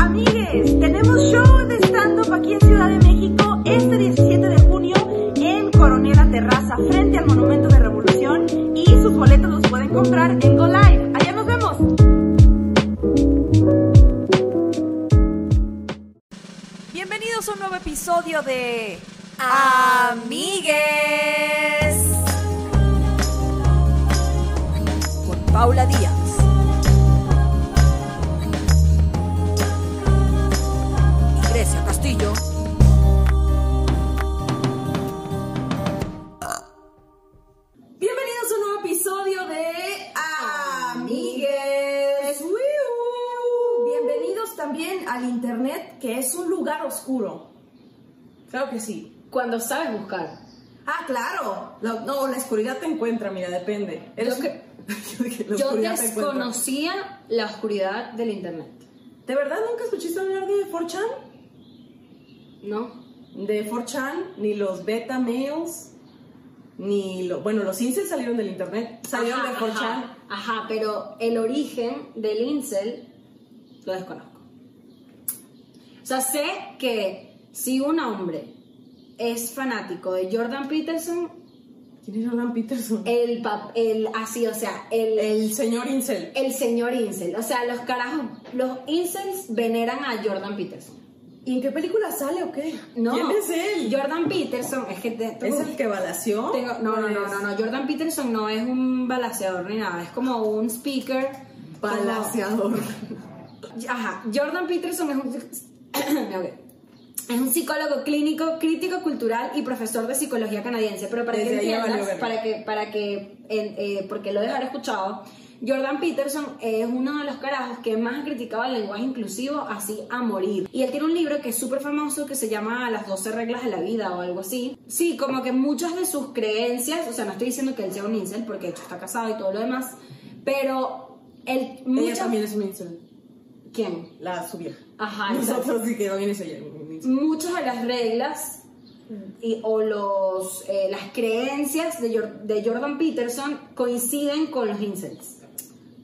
Amigues, tenemos show de stand-up aquí en Ciudad de México este 17 de junio en Coronela Terraza, frente al Monumento de Revolución. Y sus boletos los pueden comprar en Go Live. Allá nos vemos. Bienvenidos a un nuevo episodio de Amigues con Paula Díaz. Internet, que es un lugar oscuro. Claro que sí. Cuando sabes buscar. Ah, claro. La- no, la oscuridad te encuentra, mira, depende. Eres Yo que- la desconocía la oscuridad del internet. ¿De verdad nunca escuchaste hablar de 4chan? ¿No? De 4chan, ni los beta mails, ni lo, bueno, los incels salieron del internet, salieron Ajá, de 4chan. Ajá, ajá, pero el origen del incel lo desconozco. O sea, sé que si un hombre es fanático de Jordan Peterson, ¿Quién es Jordan Peterson? el, pap- el así, o sea, el, El señor incel. el señor incel. O sea, los carajos, los incels veneran a Jordan Peterson. ¿Y en qué película sale o qué? No, ¿Quién es él? Jordan Peterson, es que te- ¿Es el que balació? Tengo- no, no, no, no, no. Jordan Peterson no es un balaceador ni nada, es como un speaker. como- Balaceador. Ajá, Jordan Peterson es un, es un psicólogo clínico, crítico cultural y profesor de psicología canadiense. Pero para Desde que entiendas, verga. para que, para que, en- eh, porque lo de haber escuchado, Jordan Peterson es uno de los carajos que más ha criticado el lenguaje inclusivo así a morir. Y él tiene un libro que es súper famoso que se llama Las 12 reglas de la vida o algo así. Sí, como que muchas de sus creencias, o sea, no estoy diciendo que él sea un incel porque de hecho está casado y todo lo demás, pero él... Ella muchas- también es un incel. ¿Quién? La su vieja. Ajá. Nosotros sí muchas de las reglas y, o los, eh, las creencias de, Jor- de Jordan Peterson coinciden con los incels.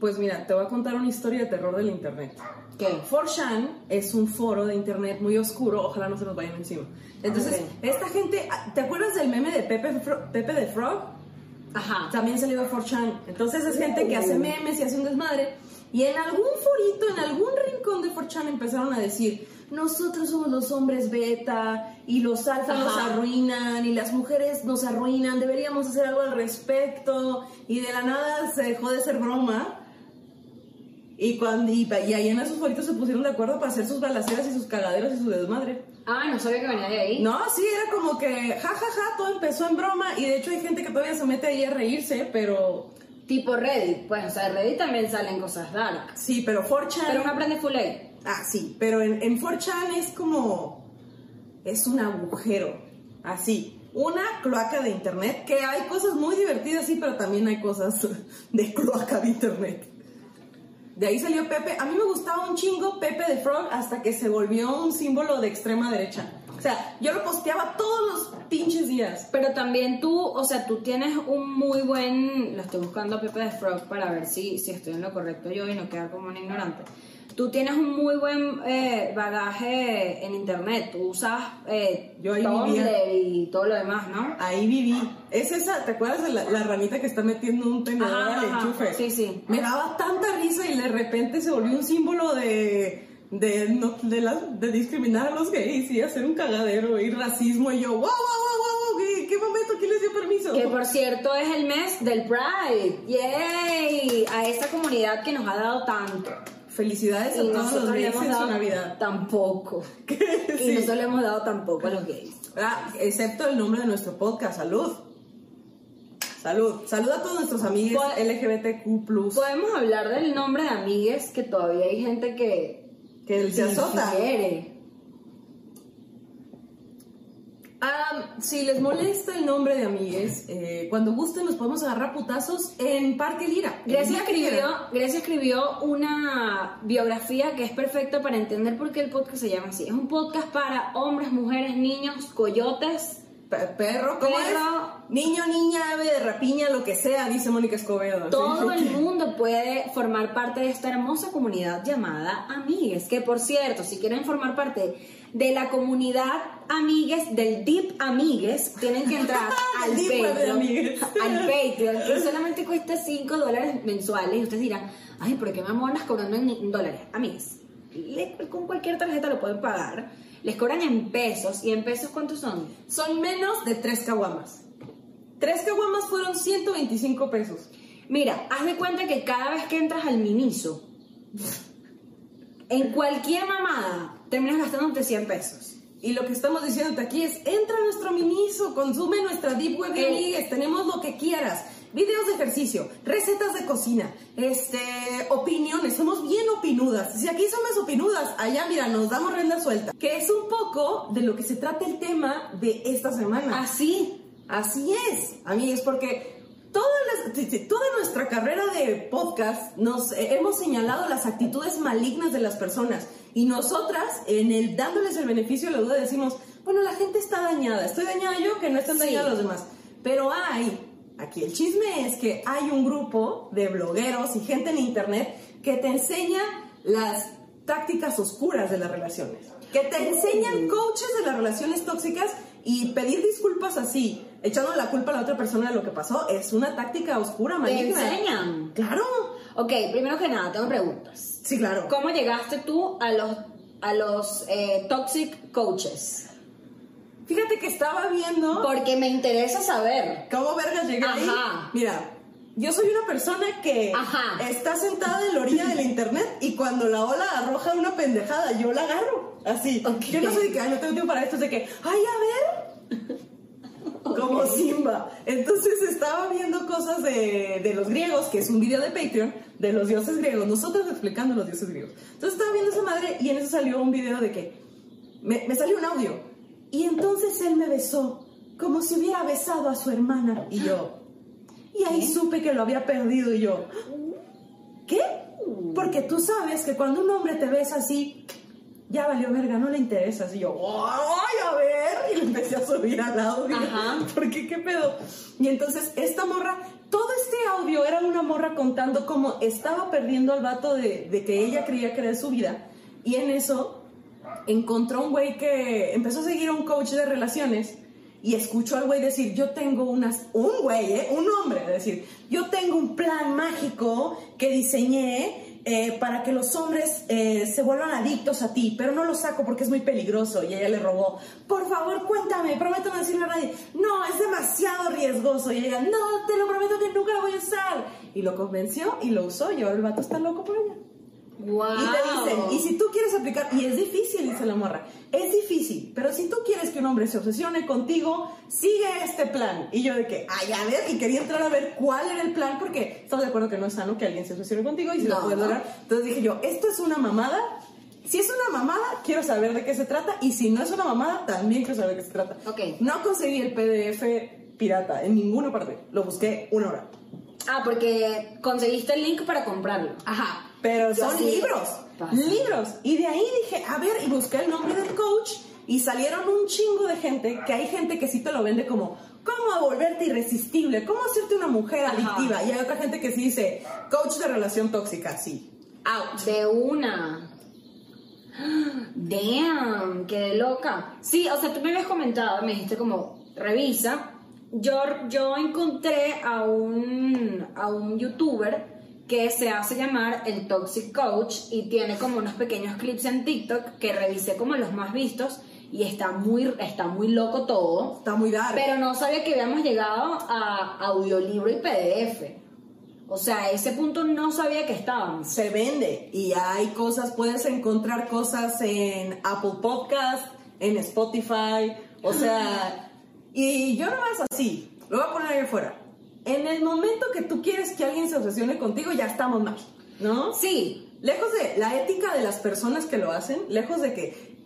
Pues mira, te voy a contar una historia de terror del internet. ¿Qué? 4chan es un foro de internet muy oscuro, ojalá no se nos vayan encima. Entonces, esta gente, ¿te acuerdas del meme de Pepe, Fro- Pepe de Frog? Ajá. También salió de 4chan. Entonces es gente que hace memes y hace un desmadre. Y en algún forito, en algún rincón de 4chan empezaron a decir, nosotros somos los hombres beta y los alfa nos arruinan y las mujeres nos arruinan, deberíamos hacer algo al respecto. Y de la nada se dejó de ser broma. Y, cuando, y, y ahí en esos foritos se pusieron de acuerdo para hacer sus balaceras y sus cagaderos y su desmadre. Ah, no sabía que venía de ahí. No, sí, era como que jajaja, todo empezó en broma y de hecho hay gente que todavía se mete ahí a reírse, pero Tipo Reddit. Pues, o sea, Reddit también salen cosas dark. sí, pero 4chan... Pero uno aprende full aid. Ah, sí, pero en, en 4chan es como... es un agujero, así, una cloaca de internet, que hay cosas muy divertidas, sí, pero también hay cosas de cloaca de internet. De ahí salió Pepe. A mí me gustaba un chingo Pepe de Frog hasta que se volvió un símbolo de extrema derecha. O sea, yo lo posteaba todos los pinches días. Pero también tú, o sea, tú tienes un muy buen. Lo estoy buscando a Pepe de Frog para ver si, si estoy en lo correcto yo y no quedar como un ignorante. Tú tienes un muy buen eh, bagaje en internet. Tú usas eh, Yo ahí vivía. y todo lo demás, ¿no? Ahí viví. Es esa, ¿te acuerdas de la, la ranita que está metiendo un tenedor al enchufe? Sí, sí. Me daba tanta risa y de repente se volvió un símbolo de de, no- de, la- de discriminar a los gays y hacer un cagadero y racismo y yo, wow, wow, wow, wow, ¿qué, qué momento? ¿Quién les dio permiso? Que por cierto es el mes del Pride. ¡Yay! A esta comunidad que nos ha dado tanto. Felicidades a Y todos los gays en su dado Navidad. tampoco. Y Sí. nosotros le hemos dado tampoco a los gays. Ah, excepto el nombre de nuestro podcast, salud. Salud. Salud a todos nuestros amigos Pod- LGBTQ+. Podemos hablar del nombre de amigues que todavía hay gente que Que se azota. Ah, si les molesta el nombre de amigues, eh, cuando gusten nos podemos agarrar putazos en Parque Lira. Grecia escribió. Grecia escribió una biografía que es perfecta para entender por qué el podcast se llama así. Es un podcast para hombres, mujeres, niños, coyotes Perro, ¿cómo Perro. es? Niño, niña, ave de rapiña, lo que sea, dice Mónica Escobedo. Todo Sí. el mundo puede formar parte de esta hermosa comunidad llamada Amigues. Que por cierto, si quieren formar parte de la comunidad Amigues, del Deep Amigues, tienen que entrar al Patreon. Al Patreon, que solamente cuesta 5 dólares mensuales. Y ustedes dirán, ay, ¿por qué me andas cobrando en, dólares? Amigues, con cualquier tarjeta lo pueden pagar. Les cobran en pesos. ¿Y en pesos cuántos son? Son menos de 3 caguamas. 3 caguamas fueron 125 pesos. Mira, haz de cuenta que cada vez que entras al Miniso, en cualquier mamada, terminas gastándote 100 pesos. Y lo que estamos diciéndote aquí es, entra a nuestro miniso, consume nuestra Deep Web amigues, tenemos lo que quieras. Videos de ejercicio, recetas de cocina, este, opiniones, somos bien opinudas. Si aquí somos opinudas, allá mira, nos damos rienda suelta. Que es un poco de lo que se trata el tema de esta semana. Así. Así es, amigos, porque toda, toda nuestra carrera de podcast nos eh, hemos señalado las actitudes malignas de las personas y nosotras, en el dándoles el beneficio de la duda, decimos, bueno, la gente está dañada, estoy dañada yo, que no están Sí. dañados los demás. Pero hay, aquí el chisme es que hay un grupo de blogueros y gente en internet que te enseña las tácticas oscuras de las relaciones. Que te enseñan coaches de las relaciones tóxicas y pedir disculpas así, echando la culpa a la otra persona de lo que pasó, es una táctica oscura, ¿Te maligna. enseñan? Claro, Ok, primero que nada, tengo preguntas. sí, claro. ¿Cómo llegaste tú a los, a los eh, toxic coaches? Fíjate que estaba viendo Porque me interesa saber. cómo vergas llegué ahí. Ajá. Mira, yo soy una persona que Ajá. está sentada en la orilla de la internet y cuando la ola arroja una pendejada, yo la agarro. Así. Ok. Yo no soy de que, ay, no tengo tiempo para esto, es de que, ay, a ver. Como Simba. Entonces estaba viendo cosas de, de los griegos, que es un video de Patreon, de los dioses griegos, nosotros explicando los dioses griegos. Entonces estaba viendo esa madre y en eso salió un video de que me, me salió un audio. Y entonces él me besó como si hubiera besado a su hermana. Y yo, y ahí ¿Qué? supe que lo había perdido y yo, ¿qué? Porque tú sabes que cuando un hombre te besa así, ya valió verga, no le interesas. Y yo, ¡ay, a ver! Y le empecé a subir al audio. Ajá. ¿Por qué? ¿Qué pedo? Y entonces esta morra, todo este audio era una morra contando cómo estaba perdiendo al vato de, de que ella creía que era su vida. Y en eso encontró un güey que empezó a seguir a un coach de relaciones y escuchó al güey decir, yo tengo unas, un güey, ¿eh? un hombre, decir, yo tengo un plan mágico que diseñé eh, para que los hombres eh, se vuelvan adictos a ti, pero no lo saco porque es muy peligroso. Y ella le robó, por favor, cuéntame, prometo no decirle a nadie, no, es demasiado riesgoso. Y ella, no, te lo prometo que nunca lo voy a usar. Y lo convenció y lo usó y ahora el vato está loco por ella. Wow. Y te dicen, y si tú quieres aplicar, y es difícil, dice la morra, es difícil, pero si tú quieres que un hombre se obsesione contigo, sigue este plan. Y yo de que, ay, a ver, y quería entrar a ver cuál era el plan, porque estamos de acuerdo que no es sano que alguien se obsesione contigo y si lo No. puedes lograr. Entonces dije yo, esto es una mamada. Si es una mamada, quiero saber de qué se trata, y si no es una mamada, también quiero saber de qué se trata. Ok. No conseguí el PDF pirata en ninguna parte, lo busqué una hora. Ah, porque conseguiste el link para comprarlo. Ajá. Pero Yo son sí. libros, Pasa. libros. Y de ahí dije, a ver, y busqué el nombre del coach y salieron un chingo de gente, que hay gente que sí te lo vende como, ¿cómo volverte irresistible? ¿Cómo hacerte una mujer Ajá. adictiva? Y hay otra gente que sí dice, coach de relación tóxica, sí. Out. De una. Damn, qué loca. Sí, o sea, tú me habías comentado, me dijiste como, revisa. Yo, yo encontré a un, a un youtuber que se hace llamar el Toxic Coach y tiene como unos pequeños clips en TikTok que revisé como los más vistos y está muy, está muy loco todo. Está muy dark. Pero no sabía que habíamos llegado a audiolibro y PDF. O sea, a ese punto no sabía que estábamos. se vende y hay cosas, puedes encontrar cosas en Apple Podcast, en Spotify, o sea, y yo nomás así, lo voy a poner ahí afuera. En el momento que tú quieres que alguien se obsesione contigo, ya estamos mal, ¿no? Sí, Lejos de la ética de las personas que lo hacen, lejos de que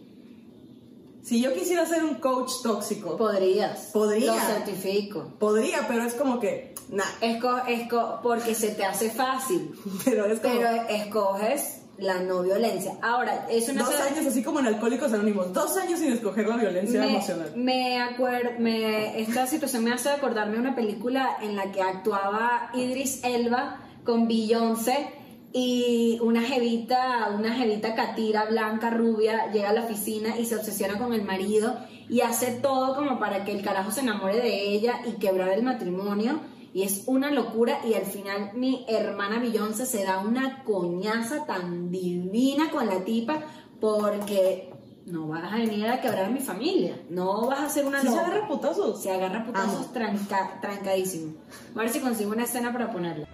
si yo quisiera ser un coach tóxico, podrías. Podría. Lo certifico. podría, pero es como que, nah, Esco, esco, porque se te hace fácil. pero es como... Pero escoges la no violencia. Ahora, es una... Dos años, así como en Alcohólicos Anónimos, dos años sin escoger la violencia me, emocional. Me acuerdo, me, esta situación me hace acordarme de una película en la que actuaba Idris Elba con Beyoncé y una jevita, una jevita catira blanca, rubia, llega a la oficina y se obsesiona con el marido y hace todo como para que el carajo se enamore de ella y quebrar el matrimonio y es una locura y al final mi hermana Beyoncé se da una coñaza tan divina con la tipa porque no vas a venir a quebrar a mi familia, no vas a hacer una Sí, se agarra putazos. Se agarra putazos Amo. tranca- trancadísimo. A ver si consigo una escena para ponerla.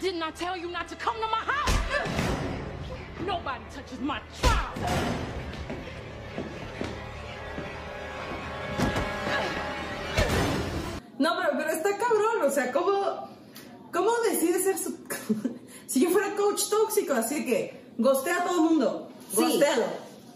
Didn't I tell you not to come to my house? Nobody touches my child. Tóxico, así que gostea a todo el mundo, Sí.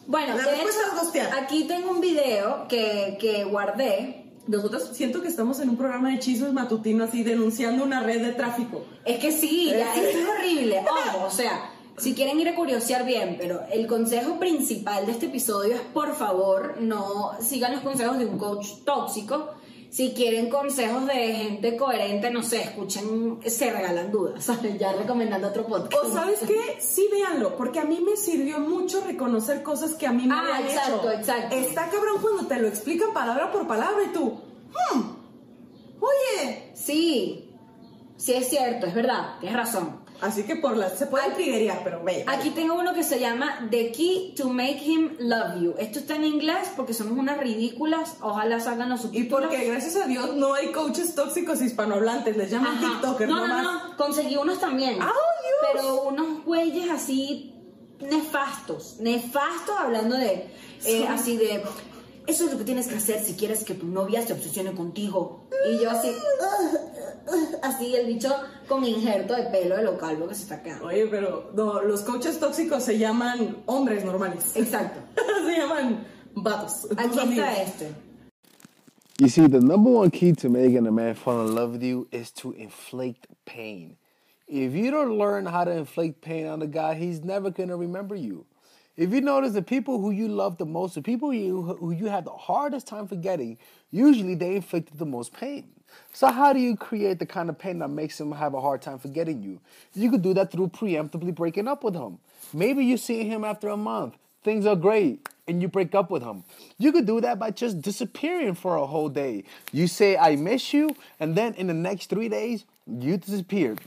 Bueno, La de respuesta hecho, es gostear. aquí tengo un video que, que guardé. Nosotros siento que estamos en un programa de chismes matutino así denunciando una red de tráfico. Es que sí, ya, es horrible. Ojo, o sea, si quieren ir a curiosear bien, pero el consejo principal de este episodio es por favor no sigan los consejos de un coach tóxico. Si quieren consejos de gente coherente, no sé, escuchen Se Regalan Dudas, ¿sabes? Ya recomendando otro podcast. O sabes qué, sí véanlo, porque a mí me sirvió mucho reconocer cosas que a mí me Ah, habían exacto, hecho. exacto. Está cabrón cuando te lo explican palabra por palabra y tú, hmm, oye. Sí, sí es cierto, es verdad, tienes razón. Así que por las, se puede triguear, pero ve. Aquí tengo uno que se llama The Key to Make Him Love You. Esto está en inglés porque somos unas ridículas. Ojalá salgan los Y subtítulos. porque gracias a Dios no hay coaches tóxicos hispanohablantes, les llaman Ajá. TikTokers No, no, nomás. no, conseguí unos también. ¡Ah, Dios! Pero unos güeyes así nefastos. Nefastos hablando de. eh, Sí. Así de. Eso es lo que tienes que hacer si quieres que tu novia se obsesione contigo. Y yo así. Así el bicho con injerto de pelo de lo calvo que se está quedando. Oye, pero no, los coaches tóxicos se llaman hombres normales. Exacto. se llaman vatos. Aquí amigos. está este. You see, the number one key to making a man fall in love with you is to inflict pain. If you don't learn how to inflict pain on a guy, he's never gonna remember you. If you notice the people who you love the most, the people you, who you have the hardest time forgetting, usually they inflicted the most pain. So how do you create the kind of pain that makes them have a hard time forgetting you? You could do that through preemptively breaking up with him. Maybe you see him after a month. Things are great and you break up with him. You could do that by just disappearing for a whole day. You say, I miss you, and then in the next three days, you disappeared.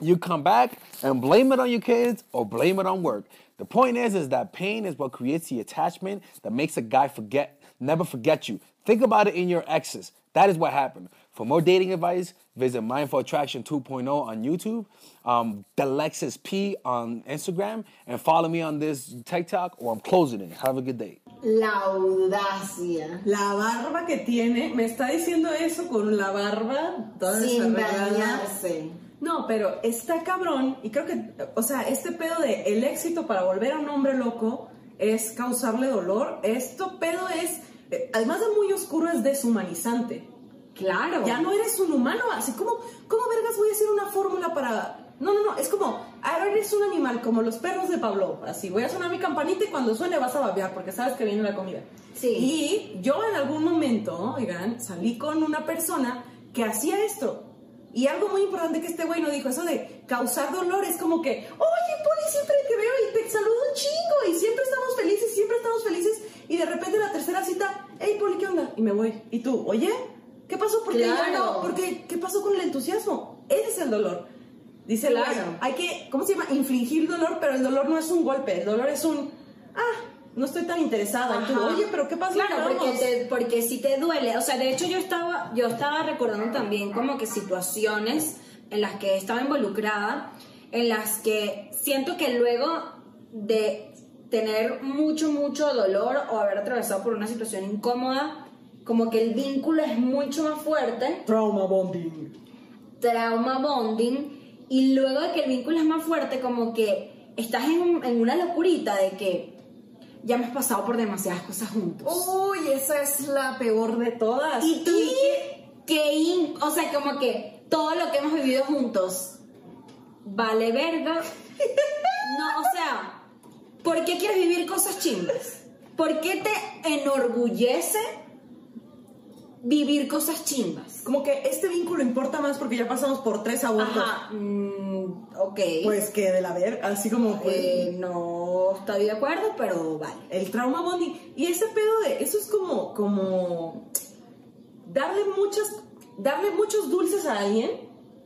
You come back and blame it on your kids or blame it on work. The point is, is that pain is what creates the attachment that makes a guy forget, never forget you. Think about it in your exes. That is what happened. For more dating advice, visit Mindful Attraction 2.0 on YouTube, um, Delexis P on Instagram, and follow me on this TikTok, or I'm closing it. Have a good day. La audacia. La barba que tiene, me está diciendo eso con la barba toda Sin desarreglada. bañarse. No, pero está cabrón y creo que, o sea, este pedo de el éxito para volver a un hombre loco es causarle dolor. Esto pedo es, eh, además de muy oscuro, es deshumanizante. Claro. Ya no eres un humano, así como, ¿cómo vergas voy a hacer una fórmula para...? No, no, no, es como, ahora eres un animal, como los perros de Pablo. Así, voy a sonar mi campanita y cuando suene vas a babear porque sabes que viene la comida. Sí. Y yo en algún momento, oigan, salí con una persona que hacía esto. Y algo muy importante que este güey no dijo, eso de causar dolor, es como que, oye, Poli, siempre te veo y te saludo un chingo y siempre estamos felices, siempre estamos felices. Y de repente la tercera cita, hey, Poli, ¿qué onda? Y me voy. Y tú, oye, ¿qué pasó? ¿Por qué ya Claro. no? ¿Por qué? ¿Qué pasó con el entusiasmo? Ese es el dolor. Dice Claro. hay que, ¿cómo se llama? Infligir dolor, pero el dolor no es un golpe, el dolor es un, ah, no estoy tan interesada. Tú, oye, pero ¿qué pasa? Claro, porque, te- porque si te duele, o sea, de hecho yo estaba, yo estaba recordando también como que situaciones en las que estaba involucrada, en las que siento que luego de tener mucho, mucho dolor o haber atravesado por una situación incómoda, como que el vínculo es mucho más fuerte, Trauma bonding. trauma bonding, y luego de que el vínculo es más fuerte, como que estás en, en una locurita de que ya hemos pasado por demasiadas cosas juntos. Uy, esa es la peor de todas. Y, que, in- o sea, como que todo lo que hemos vivido juntos vale verga. No, o sea, ¿Por qué quieres vivir cosas chimbas? ¿Por qué te enorgullece vivir cosas chimbas? Como que este vínculo importa más porque ya pasamos por tres abortos. Ajá, mm, ok. Pues que del haber, así como pues, Eh, no estoy de acuerdo, pero vale. el trauma bonding. Y ese pedo de, eso es como, como darle muchas, darle muchos dulces a alguien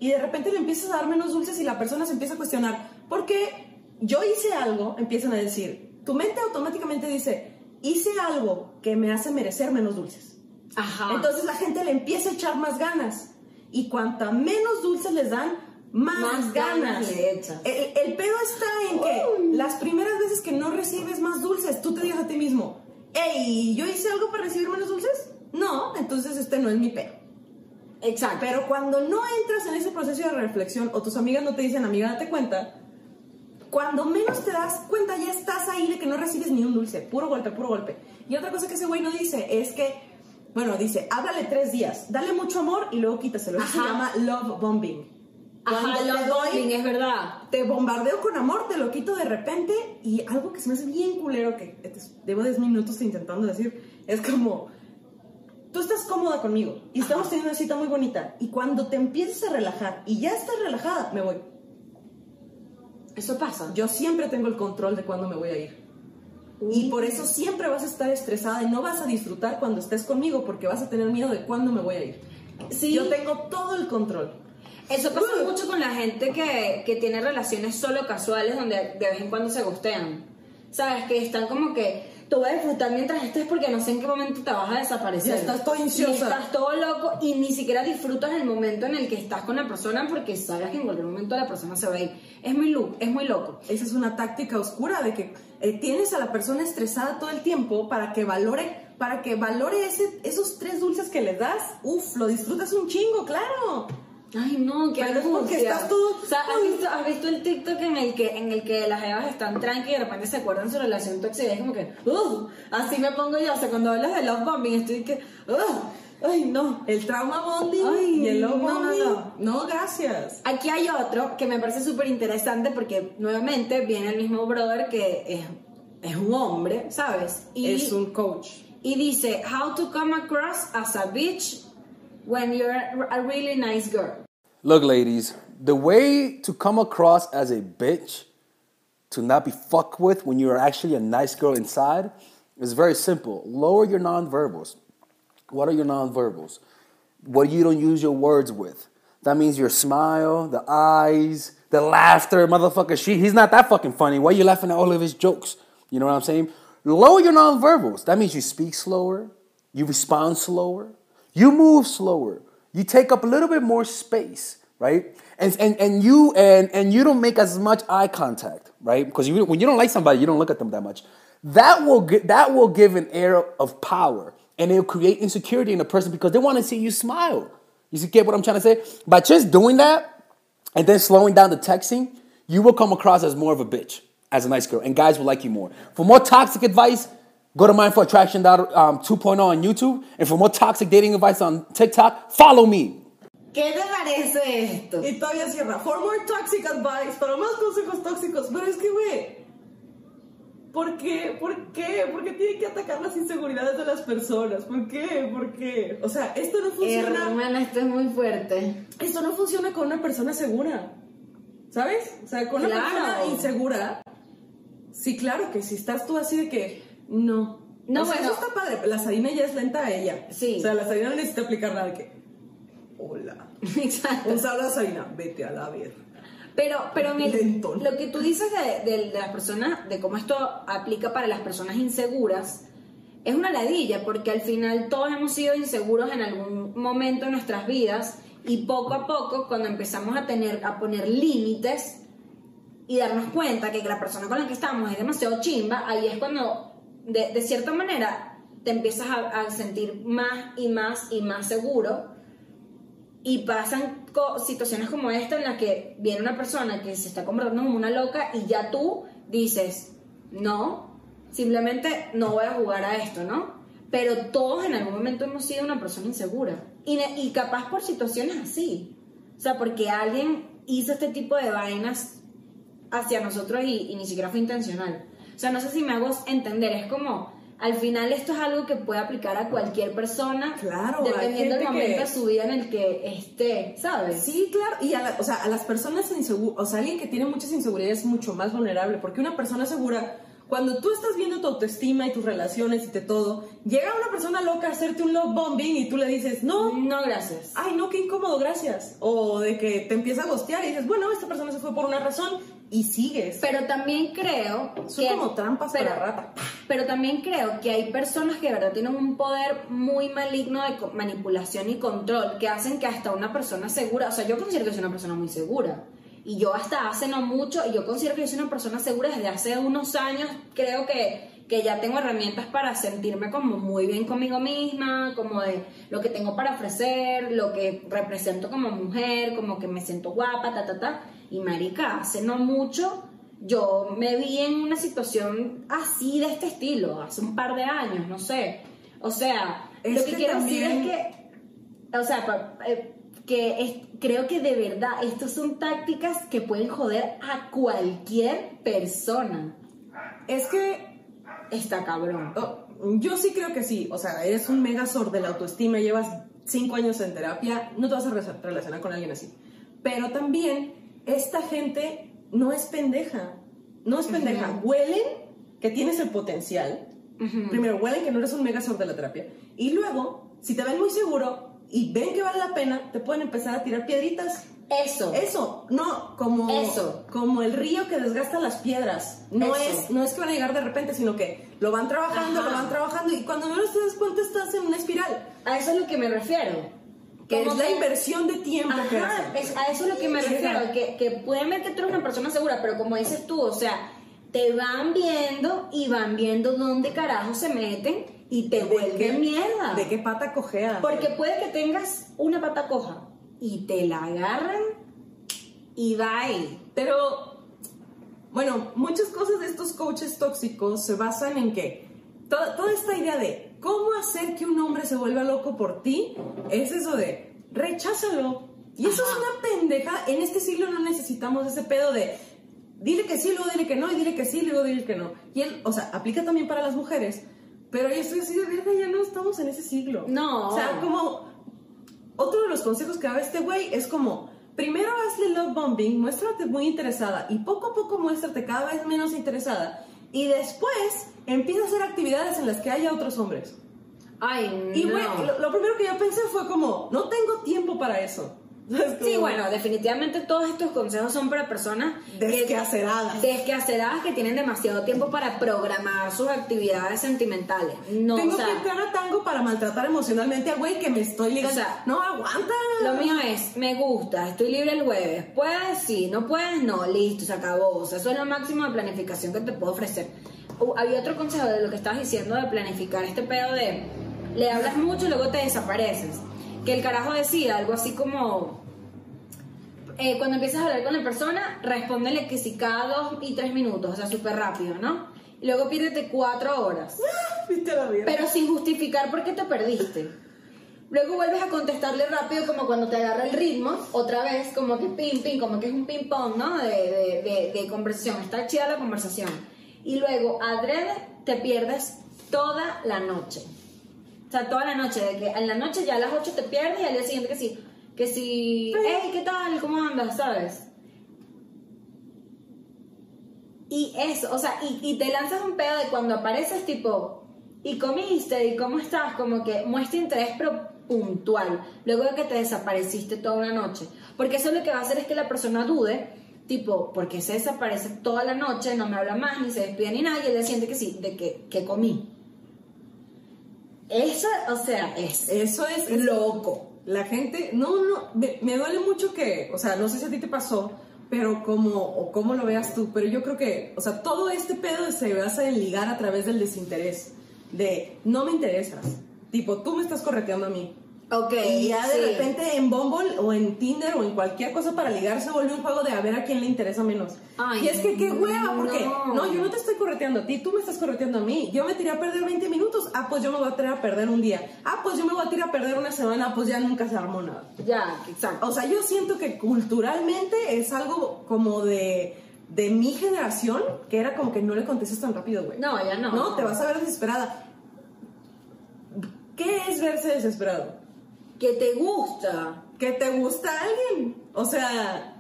y de repente le empiezas a dar menos dulces y la persona se empieza a cuestionar, porque yo hice algo, empiezan a decir, tu mente automáticamente dice, hice algo que me hace merecer menos dulces. Ajá. Entonces la gente le empieza a echar más ganas. Y cuanta menos dulces les dan, más, Más ganas. ganas le echas. El, el pedo está en que las primeras veces que no recibes más dulces, tú te digas a ti mismo, hey, ¿yo hice algo para recibir menos dulces? No, entonces este no es mi pedo. Exacto. Pero cuando no entras en ese proceso de reflexión o tus amigas no te dicen, amiga, date cuenta, cuando menos te das cuenta ya estás ahí de que no recibes ni un dulce, puro golpe, puro golpe. Y otra cosa que ese güey no dice es que, bueno, dice, háblale tres días, dale mucho amor y luego quítaselo. Eso se llama love bombing. Ajá, lo te doy- es verdad. te bombardeo con amor, te lo quito de repente y algo que se me hace bien culero que llevo 10 minutos intentando decir es como tú estás cómoda conmigo y estamos teniendo una cita muy bonita y cuando te empiezas a relajar y ya estás relajada, me voy. Eso pasa. Yo siempre tengo el control de cuándo me voy a ir. Y por eso siempre vas a estar estresada y no vas a disfrutar cuando estés conmigo porque vas a tener miedo de cuándo me voy a ir. Sí. Yo tengo todo el control. Eso pasa Uh. mucho con la gente que, que tiene relaciones solo casuales donde de vez en cuando se gustean. ¿Sabes? Que están como que te voy a disfrutar mientras estés porque no sé en qué momento te vas a desaparecer. Ya estás todo ansiosa. Y estás todo loco y ni siquiera disfrutas el momento en el que estás con la persona porque sabes que en cualquier momento la persona se va a ir. Es muy, lu- es muy loco. Esa es una táctica oscura de que eh, tienes a la persona estresada todo el tiempo para que valore, para que valore ese, esos tres dulces que le das. Uf, lo disfrutas un chingo, claro. Ay, no, qué Pero es porque angustia. estás todo- O sea, ¿has visto, has visto el TikTok en el que en el que las evas están tranqui y de repente se acuerdan su relación tóxica y es como que, ¡uh! Así me pongo yo. O sea, cuando hablas de love bombing estoy que, ¡uh! ¡Ay, no! El trauma bonding Ay, y el love no, no, bombing. no. No, gracias. Aquí hay otro que me parece súper interesante porque nuevamente viene el mismo brother que es, es un hombre, ¿sabes? Y, es un coach. y dice, How to come across as a bitch when you're a really nice girl. Look, ladies, the way to come across as a bitch, to not be fucked with when you're actually a nice girl inside, is very simple. Lower your nonverbals. What are your nonverbals? What you don't use your words with. That means your smile, the eyes, the laughter. Motherfucker, she, he's not that fucking funny. Why are you laughing at all of his jokes? You know what I'm saying? Lower your nonverbals. That means you speak slower, you respond slower, you move slower, you take up a little bit more space, right? And, and, and you and, and you don't make as much eye contact, right? Because you, when you don't like somebody, you don't look at them that much. That will that will give an air of power, and it'll create insecurity in a person because they want to see you smile. You see, get what I'm trying to say? By just doing that, and then slowing down the texting, you will come across as more of a bitch, as a nice girl, and guys will like you more. For more toxic advice, go to Mindful Attraction um, 2.0 on YouTube, and for more toxic dating advice on TikTok, follow me. ¿Qué te parece esto? Y todavía cierra. For more toxic advice, para más consejos tóxicos. Pero es que, güey, ¿por qué? ¿Por qué? ¿Por qué tienen que atacar las inseguridades de las personas? ¿Por qué? ¿Por qué? O sea, esto no funciona. Hermana, esto es muy fuerte. Esto no funciona con una persona segura. ¿Sabes? O sea, con una Claro. persona insegura. Sí, claro que si estás tú así de que no. No, o sea, bueno. eso está padre. La Sarina ya es lenta a ella. Sí. O sea, la Sarina no necesita aplicar nada de que. Hola. Exacto. Un saludo a Sarina. Vete a la ver. Pero, pero el- lo que tú dices de, de- de las personas, de cómo esto aplica para las personas inseguras, es una ladilla, porque al final todos hemos sido inseguros en algún momento de nuestras vidas y poco a poco, cuando empezamos a tener, a poner límites y darnos cuenta que la persona con la que estamos es demasiado chimba, ahí es cuando, de, cierta manera, te empiezas a, sentir más y más y más seguro y pasan situaciones como esta en las que viene una persona que se está comportando como una loca y ya tú dices, no, simplemente no voy a jugar a esto, ¿no? Pero todos en algún momento hemos sido una persona insegura y capaz por situaciones así. O sea, porque alguien hizo este tipo de vainas hacia nosotros y, y ni siquiera fue intencional. O sea, no sé si me hago entender, es como, al final esto es algo que puede aplicar a cualquier persona, Claro, dependiendo del momento que- de su vida en el que esté, ¿sabes? Sí, claro. Y a, la- o sea, a las personas inseguras, o sea, alguien que tiene muchas inseguridades es mucho más vulnerable, porque una persona segura, cuando tú estás viendo tu autoestima y tus relaciones y de todo, llega una persona loca a hacerte un love bombing y tú le dices, no, No, gracias. ay, no, qué incómodo, gracias. O de que te empieza a gostear y dices, bueno, esta persona se fue por una razón y sigues. Pero también creo Son como trampas para rata. Pero también creo que hay personas que de verdad tienen un poder muy maligno de manipulación y control que hacen que hasta una persona segura, o sea, yo considero que soy una persona muy segura. Y yo hasta hace no mucho, y yo considero que yo soy una persona segura desde hace unos años, creo que, que ya tengo herramientas para sentirme como muy bien conmigo misma, como de lo que tengo para ofrecer, lo que represento como mujer, como que me siento guapa, ta, ta, ta. Y marica, hace no mucho yo me vi en una situación así de este estilo, hace un par de años, no sé. O sea, Es lo que, que quiero también- decir es que, o sea, eh, que es- creo que de verdad estas son tácticas que pueden joder a cualquier persona. Es que Está cabrón. Oh, yo sí creo que sí. O sea, eres un megazord de la autoestima, llevas cinco años en terapia, no te vas a re- relacionar con alguien así. Pero también, esta gente no es pendeja. No es pendeja. Huelen que tienes el potencial. Primero, huelen que no eres un megazord de la terapia. Y luego, si te ven muy seguro y ven que vale la pena, te pueden empezar a tirar piedritas. Eso. Eso, no como, Eso. como el río que desgasta las piedras. No Eso. es, no es que van a llegar de repente, sino que lo van trabajando, Ajá. lo van trabajando y cuando menos te das cuenta estás en una espiral. A eso es lo que me refiero. Que es la que- inversión de tiempo que Ajá, es- a eso es lo que me refiero, que, que pueden ver que tú eres una persona segura, pero como dices tú, o sea, te van viendo y van viendo dónde carajo se meten y te ¿De vuelven mierda. ¿De qué pata cojea? Porque puede que tengas una pata coja y te la agarran y bye. Pero, bueno, muchas cosas de estos coaches tóxicos se basan en que toda, toda esta idea de cómo hacer que un hombre se vuelva loco por ti es eso de recházalo. Y eso Ajá. es una pendeja. En este siglo no necesitamos ese pedo de dile que sí, luego dile que no, y dile que sí, luego dile que no. Y él, o sea, aplica también para las mujeres. Pero yo estoy así de verga, ya no estamos en ese siglo. No. O sea, como otro de los consejos que da este güey es como, primero hazle love bombing, muéstrate muy interesada y poco a poco muéstrate cada vez menos interesada y después empieza a hacer actividades en las que haya otros hombres. Ay, Y no. güey, lo, lo primero que yo pensé fue como, no tengo tiempo para eso. Sí, bueno, definitivamente todos estos consejos son para personas Desquaceradas. desquaceradas que tienen demasiado tiempo para programar sus actividades sentimentales. No, Tengo o sea, que entrar a tango para maltratar emocionalmente al güey que me estoy ligando. O sea, no aguanta. Lo mío es, me gusta, estoy libre el jueves. ¿Puedes? Sí, no puedes, no, listo, se acabó. O sea, eso es lo máximo de planificación que te puedo ofrecer. Uh, había otro consejo de lo que estabas diciendo de planificar este pedo de le hablas mucho y luego te desapareces. Que el carajo decida algo así como. eh, cuando empiezas a hablar con la persona, respóndele que sí cada dos y tres minutos, o sea, súper rápido, ¿no? Y luego pídete cuatro horas Viste la vida. pero sin justificar por qué te perdiste. Luego vuelves a contestarle rápido como cuando te agarra el ritmo, otra vez como que ping, ping, como que es un ping pong, ¿no? De, de, de, de conversación, está chida la conversación. Y luego, adrede, te pierdes toda la noche. O sea, toda la noche, de que en la noche ya a las 8 te pierdes y al día siguiente que sí, que sí, hey, ¿qué tal? ¿Cómo andas? ¿Sabes? Y eso, o sea, y, y te lanzas un pedo de cuando apareces tipo, y comiste, y cómo estás, como que muestra interés pero puntual, luego de que te desapareciste toda una noche. Porque eso lo que va a hacer es que la persona dude, tipo, porque se desaparece toda la noche, no me habla más, ni se despide ni nada, y él siente que sí, de que, que comí. Eso, o sea, es Eso es, loco. La gente, no, no, me, me duele mucho que, o sea, no sé si a ti te pasó, pero como, o cómo lo veas tú, pero yo creo que, o sea, todo este pedo se basa en ligar a través del desinterés, de no me interesas, tipo, tú me estás correteando a mí. Ok. Y ya de sí. repente en Bumble o en Tinder o en cualquier cosa para ligar se vuelve un juego de a ver a quién le interesa menos. Ay, y es que qué hueva, porque no. no. yo no te estoy correteando a ti, tú me estás correteando a mí. Yo me tiré a perder 20 minutos, ah, pues yo me voy a tirar a perder un día. Ah, pues yo me voy a tirar a perder una semana, ah, pues ya nunca se armó nada. Ya, exacto. O sea, yo siento que culturalmente es algo como de de mi generación, que era como que no le contestes tan rápido, güey. No, ya no. No, te vas a ver desesperada. ¿Qué es verse desesperado? Que te gusta. ¿Que te gusta alguien? O sea,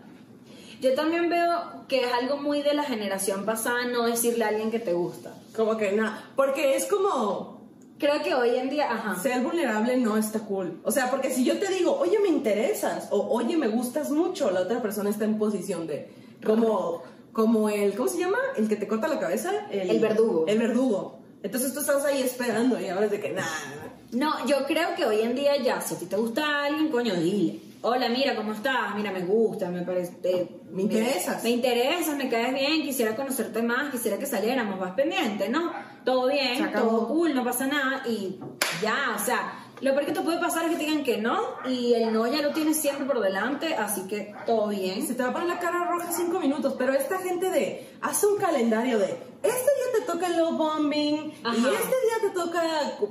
Yo también veo que es algo muy de la generación pasada no decirle a alguien que te gusta. como que nada. Porque es como, Creo que hoy en día, ajá. ser vulnerable no está cool. O sea, porque si yo te digo, oye, me interesas, o oye, me gustas mucho, la otra persona está en posición de, como, como el, ¿cómo se llama? El que te corta la cabeza. El verdugo. El verdugo. Entonces tú estás ahí esperando y ahora es de que, nada. No, yo creo que hoy en día ya, si a ti te gusta alguien, coño, dile. Hola, mira, ¿cómo estás? Mira, me gusta, me parece... eh, Me interesas. Me interesas, me caes bien, quisiera conocerte más, quisiera que saliéramos, vas pendiente, ¿no? Todo bien, todo cool, no pasa nada y ya, o sea, lo peor que te puede pasar es que te digan que no y el no ya lo tienes siempre por delante, así que todo bien. Se te va a poner la cara roja cinco minutos, pero esta gente de, hace un calendario de, este toca el bombing, Ajá. y este día te toca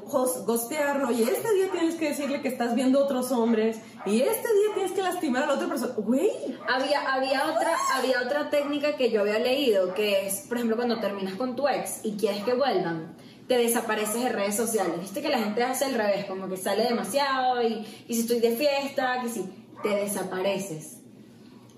gos- gostearlo, y este día tienes que decirle que estás viendo otros hombres, y este día tienes que lastimar a la otra persona. Güey, Había, había, otra, había otra técnica que yo había leído, que es, por ejemplo, cuando terminas con tu ex y quieres que vuelvan, te desapareces de redes sociales. Viste que la gente hace al revés, como que sale demasiado y, y si estoy de fiesta, que si te desapareces.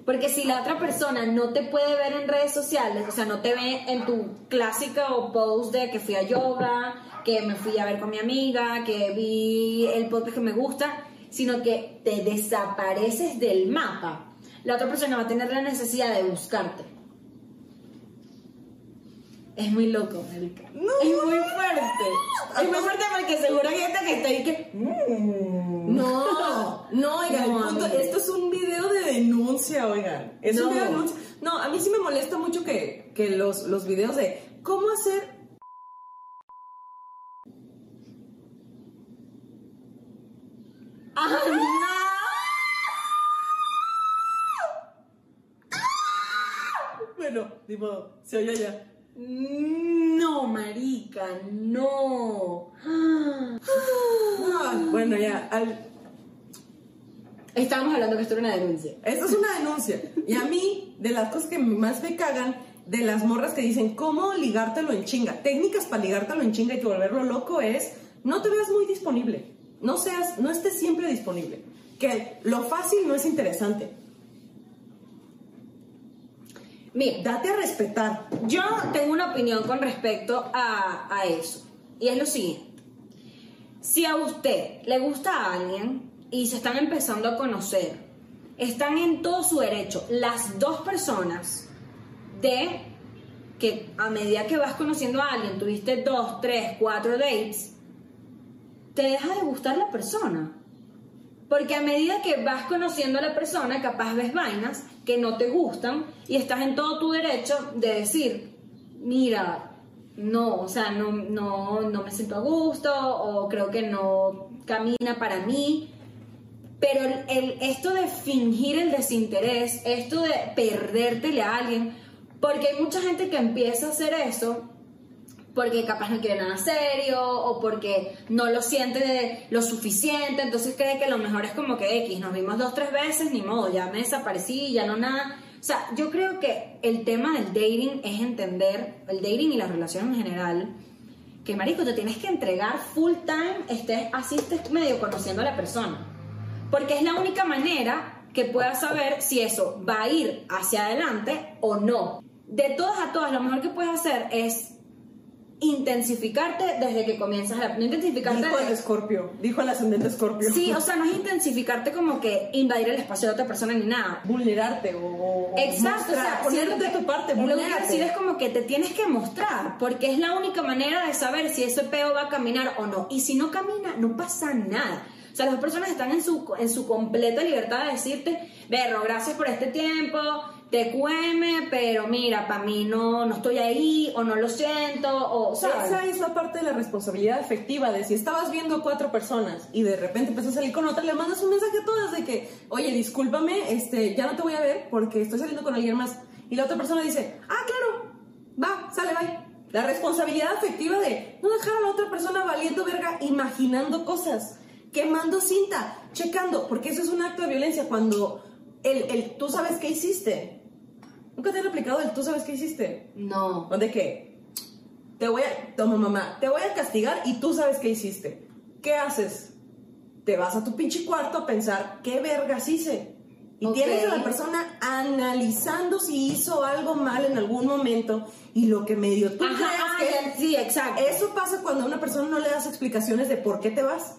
Porque si la otra persona no te puede ver en redes sociales, o sea, no te ve en tu clásica o post de que fui a yoga, que me fui a ver con mi amiga, que vi el podcast que me gusta, sino que te desapareces del mapa, la otra persona va a tener la necesidad de buscarte. Es muy loco, marica. Es muy fuerte. Es muy fuerte porque seguro hay gente que está ahí que... mm. no, no, No, esto es un denuncia, oigan. Es No. denuncia. A mí sí me molesta mucho que, que los, los videos de cómo hacer ¡Ah, no! Bueno, tipo, se oye ya. No, marica, no. Ah, bueno, ya. al- Estábamos hablando que esto era una denuncia. Esto es una denuncia. Y a mí, de las cosas que más me cagan, de las morras que dicen cómo ligártelo en chinga. Técnicas para ligártelo en chinga y volverlo loco es no te veas muy disponible. No seas, no estés siempre disponible. Que lo fácil no es interesante. Mira, Date a respetar. yo tengo una opinión con respecto a, a eso. Y es lo siguiente. Si a usted le gusta a alguien y se están empezando a conocer, están en todo su derecho las dos personas de que a medida que vas conociendo a alguien, tuviste dos, tres, cuatro dates, te deja de gustar la persona. Porque a medida que vas conociendo a la persona, capaz ves vainas que no te gustan y estás en todo tu derecho de decir, mira, no, o sea, no, no, no me siento a gusto o creo que no camina para mí. Pero el, esto de fingir el desinterés, esto de perdértele a alguien, porque hay mucha gente que empieza a hacer eso porque capaz no quiere nada serio o porque no lo siente de lo suficiente, entonces cree que lo mejor es como que X, nos vimos dos, tres veces, ni modo, ya me desaparecí, ya no nada. O sea, yo creo que el tema del dating es entender, el dating y las relaciones en general, que marico, te tienes que entregar full time, estés, así estés medio conociendo a la persona. Porque es la única manera que puedas saber si eso va a ir hacia adelante o no. De todas a todas, lo mejor que puedes hacer es intensificarte desde que comienzas la... No intensificarte... Dijo el escorpio. Dijo el ascendente escorpio. Sí, o sea, no es intensificarte como que invadir el espacio de otra persona ni nada. vulnerarte o, Exacto, o sea, ponerte de tu parte, Lo que es como que te tienes que mostrar, porque es la única manera de saber si ese peo va a caminar o no. Y si no camina, no pasa nada. Sea, las dos personas están en su, en su completa libertad de decirte, Berro, gracias por este tiempo, te cueme, pero mira, para mí no, no estoy ahí, o no lo siento, o, ¿sabes? esa es la parte de la responsabilidad afectiva de si estabas viendo cuatro personas y de repente empiezas a salir con otra, le mandas un mensaje a todas de que, oye, discúlpame, este, ya no te voy a ver porque estoy saliendo con alguien más. Y la otra persona dice, ah, claro, va, sale, bye. La responsabilidad afectiva de no dejar a la otra persona valiendo verga, imaginando cosas, quemando cinta, checando, porque eso es un acto de violencia cuando el, el, tú sabes qué hiciste. ¿Nunca te han aplicado el tú sabes qué hiciste? No. ¿O de qué? Te voy a... Toma, mamá. Te voy a castigar y tú sabes qué hiciste. ¿Qué haces? Te vas a tu pinche cuarto a pensar, ¿qué vergas hice? Y Ok. tienes a la persona analizando si hizo algo mal en algún momento y lo que medio tú Ajá, creas que... ya- sí, exacto. Eso pasa cuando a una persona no le das explicaciones de por qué te vas.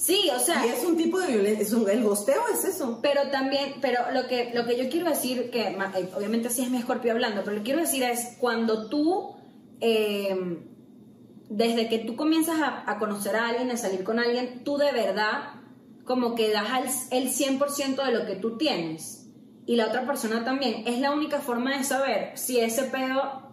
Sí, o sea, Y es un tipo de violencia. Es un- el gosteo es eso. pero también, pero lo que, lo que yo quiero decir, que eh, obviamente sí es mi escorpio hablando, pero lo que quiero decir es cuando tú, eh, desde que tú comienzas a, a conocer a alguien, a salir con alguien, tú de verdad como que das al- el 100% de lo que tú tienes y la otra persona también, es la única forma de saber si ese pedo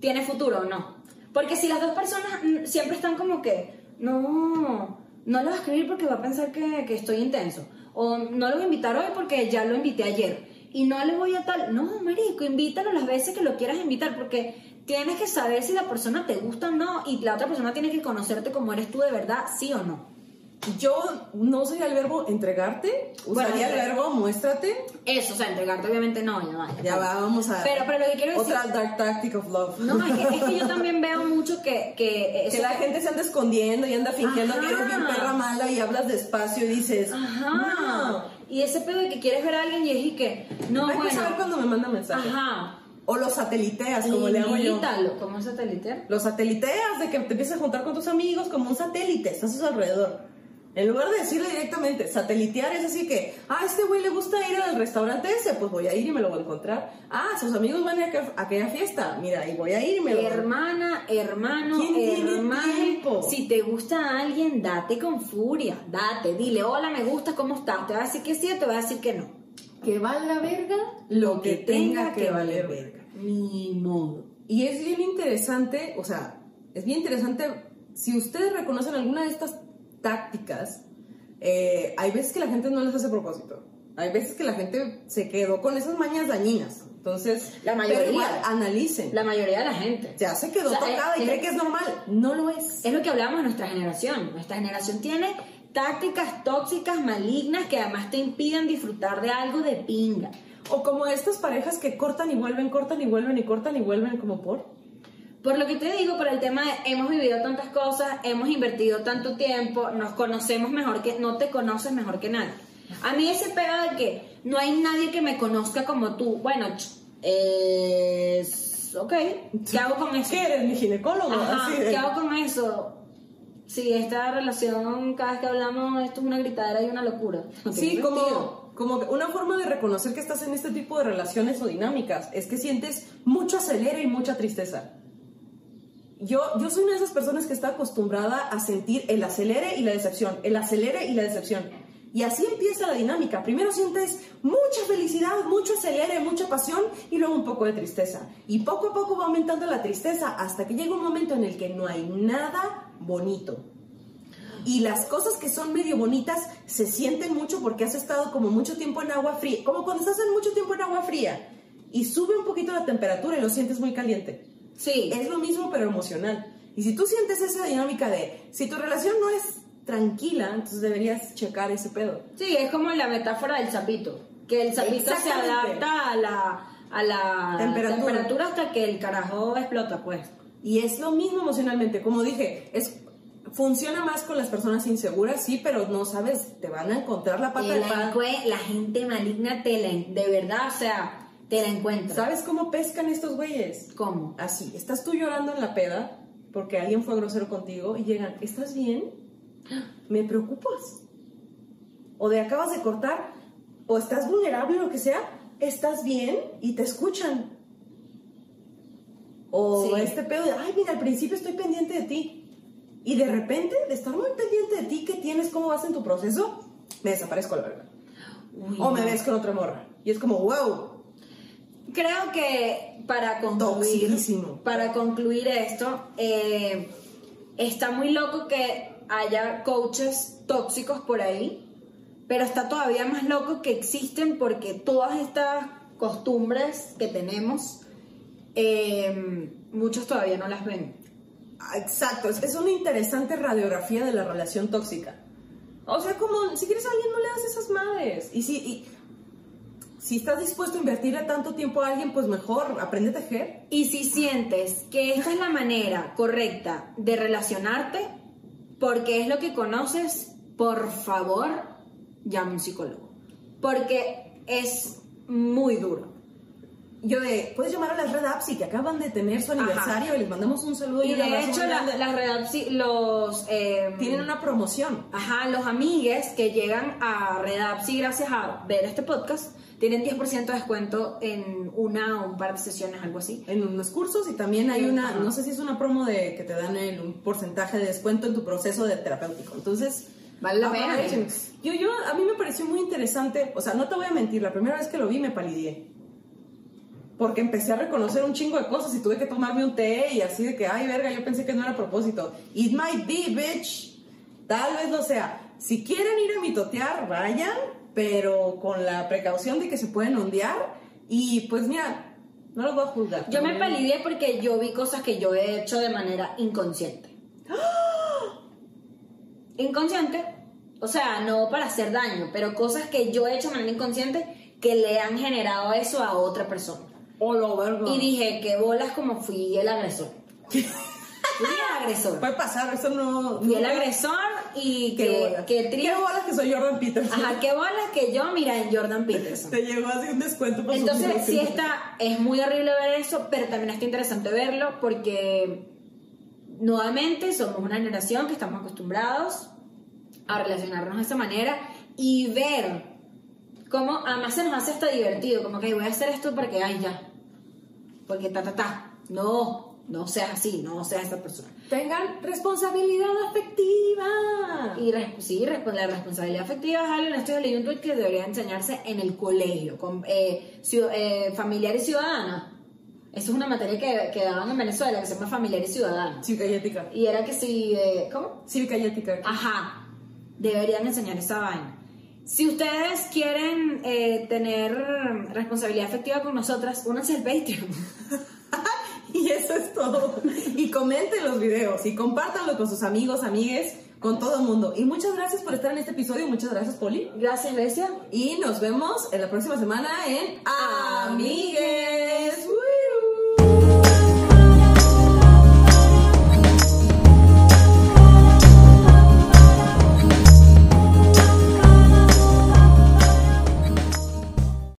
tiene futuro o no. Porque si las dos personas siempre están como que, no, no lo voy a escribir porque va a pensar que, que estoy intenso. O no lo voy a invitar hoy porque ya lo invité ayer. Y no le voy a tal. No, marico, invítalo las veces que lo quieras invitar porque tienes que saber si la persona te gusta o no y la otra persona tiene que conocerte como eres tú de verdad, sí o no. Yo no usaría el verbo entregarte, Bueno, usaría el entre- verbo muéstrate. Eso, o sea, entregarte obviamente no, ya va. Ya va, vamos a... Pero, pero lo que quiero decir... Otra dark tactic of love. No, es que, es que yo también veo mucho que... Que, que la gente se anda escondiendo y anda fingiendo que eres bien Ajá. perra mala y hablas despacio y dices, Ajá. "No". Y ese pedo de que quieres ver a alguien y es y que, no, Hay que bueno. saber cuando me manda mensaje. Ajá. O los sateliteas, como le hago yo. ¿Cómo satélite? Los sateliteas, de que te empiezas a juntar con tus amigos como un satélite, estás a su alrededor. En lugar de decirle directamente, satelitear es así que, ah, a este güey le gusta ir al restaurante ese, pues voy a ir y me lo voy a encontrar. Ah, sus amigos van a, aqu- a aquella fiesta, mira, y voy a ir y me lo Hermana, hermano, ¿Quién tiene hermano. Si te gusta a alguien, date con furia. Date. Dile, hola, me gusta, ¿cómo estás? Te va a decir que sí o te va a decir que no. Que valga verga Lo que tenga que valer verga. Ni modo. Y es bien interesante, o sea, es bien interesante, si ustedes reconocen alguna de estas tácticas, eh, hay veces que la gente no les hace a propósito. Hay veces que la gente se quedó con esas mañas dañinas. Entonces, La mayoría. igual, analicen. La mayoría de la gente. Ya se quedó O sea, tocada y es- cree que es normal. No lo es. Es lo que hablamos de nuestra generación. Nuestra generación tiene tácticas tóxicas, malignas, que además te impiden disfrutar de algo de pinga. O como estas parejas que cortan y vuelven, cortan y vuelven y cortan y vuelven, como por. Por lo que te digo, por el tema de hemos vivido tantas cosas, hemos invertido tanto tiempo, nos conocemos mejor que, no te conoces mejor que nadie. A mí ese pedo de que no hay nadie que me conozca como tú, bueno, es, ok, ¿qué hago con eso? ¿Qué eres mi ginecólogo? Ajá, Así de- ¿qué hago con eso? Sí, esta relación, cada vez que hablamos, esto es una gritadera y una locura. No Sí, como, como una forma de reconocer que estás en este tipo de relaciones o dinámicas es que sientes mucho acelere y mucha tristeza. Yo, yo soy una de esas personas que está acostumbrada a sentir el acelere y la decepción, el acelere y la decepción. Y así empieza la dinámica. Primero sientes mucha felicidad, mucho acelere, mucha pasión y luego un poco de tristeza. Y poco a poco va aumentando la tristeza hasta que llega un momento en el que no hay nada bonito. Y las cosas que son medio bonitas se sienten mucho porque has estado como mucho tiempo en agua fría, como cuando estás en mucho tiempo en agua fría y sube un poquito la temperatura y lo sientes muy caliente. Sí, Es lo mismo pero emocional. Y si tú sientes esa dinámica de, si tu relación no es tranquila, entonces deberías checar ese pedo. sí, es como la metáfora del sapito, que el sapito se adapta a la, a la Temperatura. temperatura hasta que el carajo explota, pues. Y es lo mismo emocionalmente. Como dije, es funciona más con las personas inseguras, sí, pero no sabes, te van a encontrar la pata de la la gente maligna te de verdad, o sea, te la encuentra. ¿Sabes cómo pescan estos güeyes? ¿Cómo? Así, estás tú llorando en la peda porque alguien fue grosero contigo y llegan, ¿estás bien? Me preocupas. O de acabas de cortar, o estás vulnerable, lo que sea, ¿estás bien? Y te escuchan. O Sí. este pedo de, ay, mira, al principio estoy pendiente de ti. Y de repente, de estar muy pendiente de ti, ¿qué tienes? ¿Cómo vas en tu proceso? Me desaparezco la verdad. Uy, O me ves con otra morra. Y es como, wow, Creo que para concluir, para concluir esto, eh, está muy loco que haya coaches tóxicos por ahí, pero está todavía más loco que existen porque todas estas costumbres que tenemos, eh, muchos todavía no las ven. Ah, Exacto, es, es una interesante radiografía de la relación tóxica. O sea, como si quieres a alguien no le das esas madres. Y si, y si estás dispuesto a invertirle tanto tiempo a alguien, pues mejor aprende a tejer. Y si sientes que esta es la manera correcta de relacionarte, porque es lo que conoces, por favor, llama a un psicólogo. Porque es muy duro. Yo de, puedes llamar a las Red Apps que acaban de tener su aniversario y les mandamos un saludo y, Y de hecho, la- las redacci- los... eh, tienen una promoción. Ajá, los amigues que llegan a Redapsi gracias a ver este podcast tienen 10% de descuento en una o un par de sesiones, algo así. en unos cursos y también hay una, Ajá. no sé si es una promo de que te dan el- un porcentaje de descuento en tu proceso de terapéutico. Entonces, Vale la pena. Yo, yo, a mí me pareció muy interesante, o sea, no te voy a mentir, la primera vez que lo vi me palideé. Porque empecé a reconocer un chingo de cosas y tuve que tomarme un té y así de que, ay, verga, yo pensé que no era a propósito. It might be, bitch. Tal vez lo sea. Si quieren ir a mitotear, vayan, pero con la precaución de que se pueden ondear. Y pues mira, no los voy a juzgar. Yo me palideé porque yo vi cosas que yo he hecho de manera inconsciente. Inconsciente, o sea, no para hacer daño, pero cosas que yo he hecho de manera inconsciente que le han generado eso a otra persona. Oh, lo verga. Y dije, qué bolas como fui el agresor. fui el agresor. Puede pasar, eso no. Fui el agresor y Qué que, bolas. que Qué bolas que soy Jordan Peterson. Ajá, qué bolas que yo, mira, en Jordan Peterson. Te llegó así un descuento por Entonces, sí está, es muy horrible ver eso, pero también está interesante verlo porque nuevamente somos una generación que estamos acostumbrados a relacionarnos de esa manera y ver cómo además se nos hace hasta divertido, como que "Ay, voy a hacer esto porque, ay, ya, porque ta, ta, ta. No, no seas así, no seas esa persona. Tengan responsabilidad afectiva. Y res- sí, la responsabilidad afectiva es algo en esto leí un tweet que debería enseñarse en el colegio, con, eh, eh, familiar y ciudadana. Eso es una materia que, que daban en Venezuela que se llama familiar y ciudadana. Cívica y ética. Y era que si, eh, ¿cómo? Cívica y ética. Ajá, deberían enseñar esa vaina. Si ustedes quieren eh, tener responsabilidad afectiva con nosotras, únanse al Patreon. Y eso es todo. Y comenten los videos y compártanlo con sus amigos, amigues, con todo el mundo. Y muchas gracias por estar en este episodio. Muchas gracias, Poli. Gracias, Grecia. Y nos vemos en la próxima semana en Amigues.